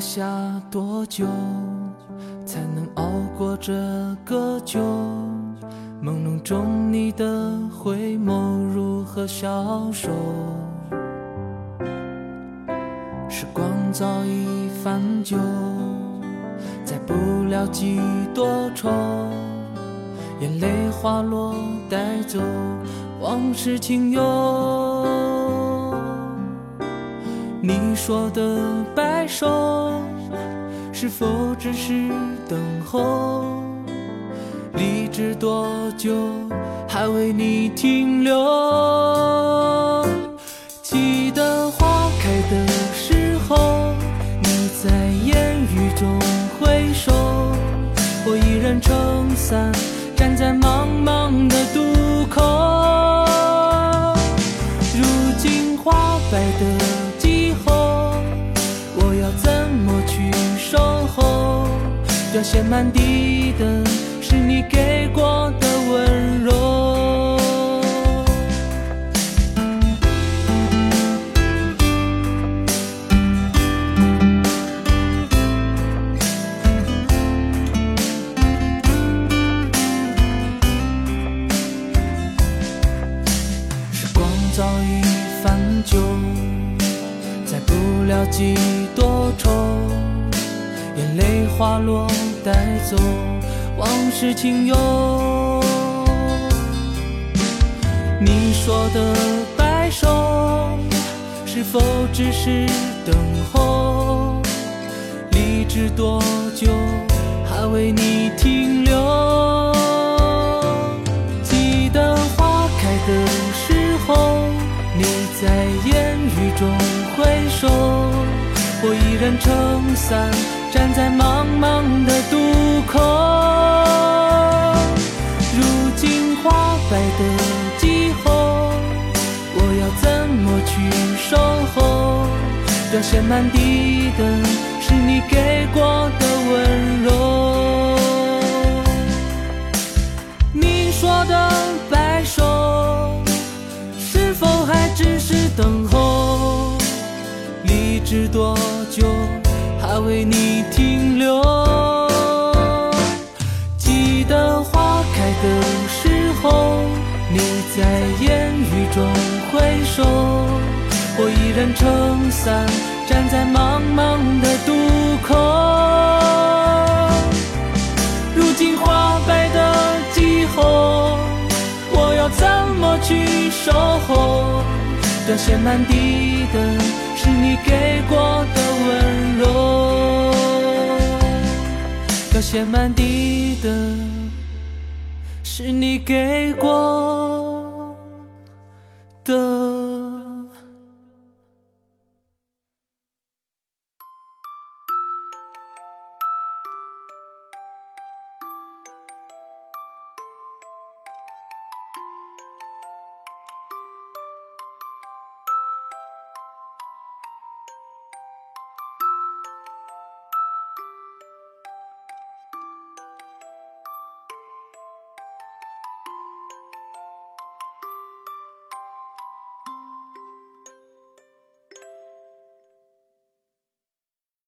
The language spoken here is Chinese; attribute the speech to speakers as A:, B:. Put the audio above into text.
A: 下多久，才能熬过这个秋？朦胧中你的回眸如何消瘦？时光早已泛旧，再不了几多愁，眼泪滑落，带走往事情忧。你说的白首，是否只是等候？离职多久，还为你停留？凋谢满地的是你给过的温柔。时光早已泛旧，再不了几多愁，花落，带走往事情忧。你说的白首，是否只是等候？理智多久，还为你停留？记得花开的时候，你在烟雨中挥手，我依然撑伞站在茫茫的渡口。如今花败的季候，我要怎么去守候？凋谢满地的是你给过的温柔。理智多久，还为你停留？记得花开的时候，你在烟雨中挥手，我依然撑伞站在茫茫的渡口。如今花败的季候，我要怎么去守候？凋谢满地的凋谢满地的是你给过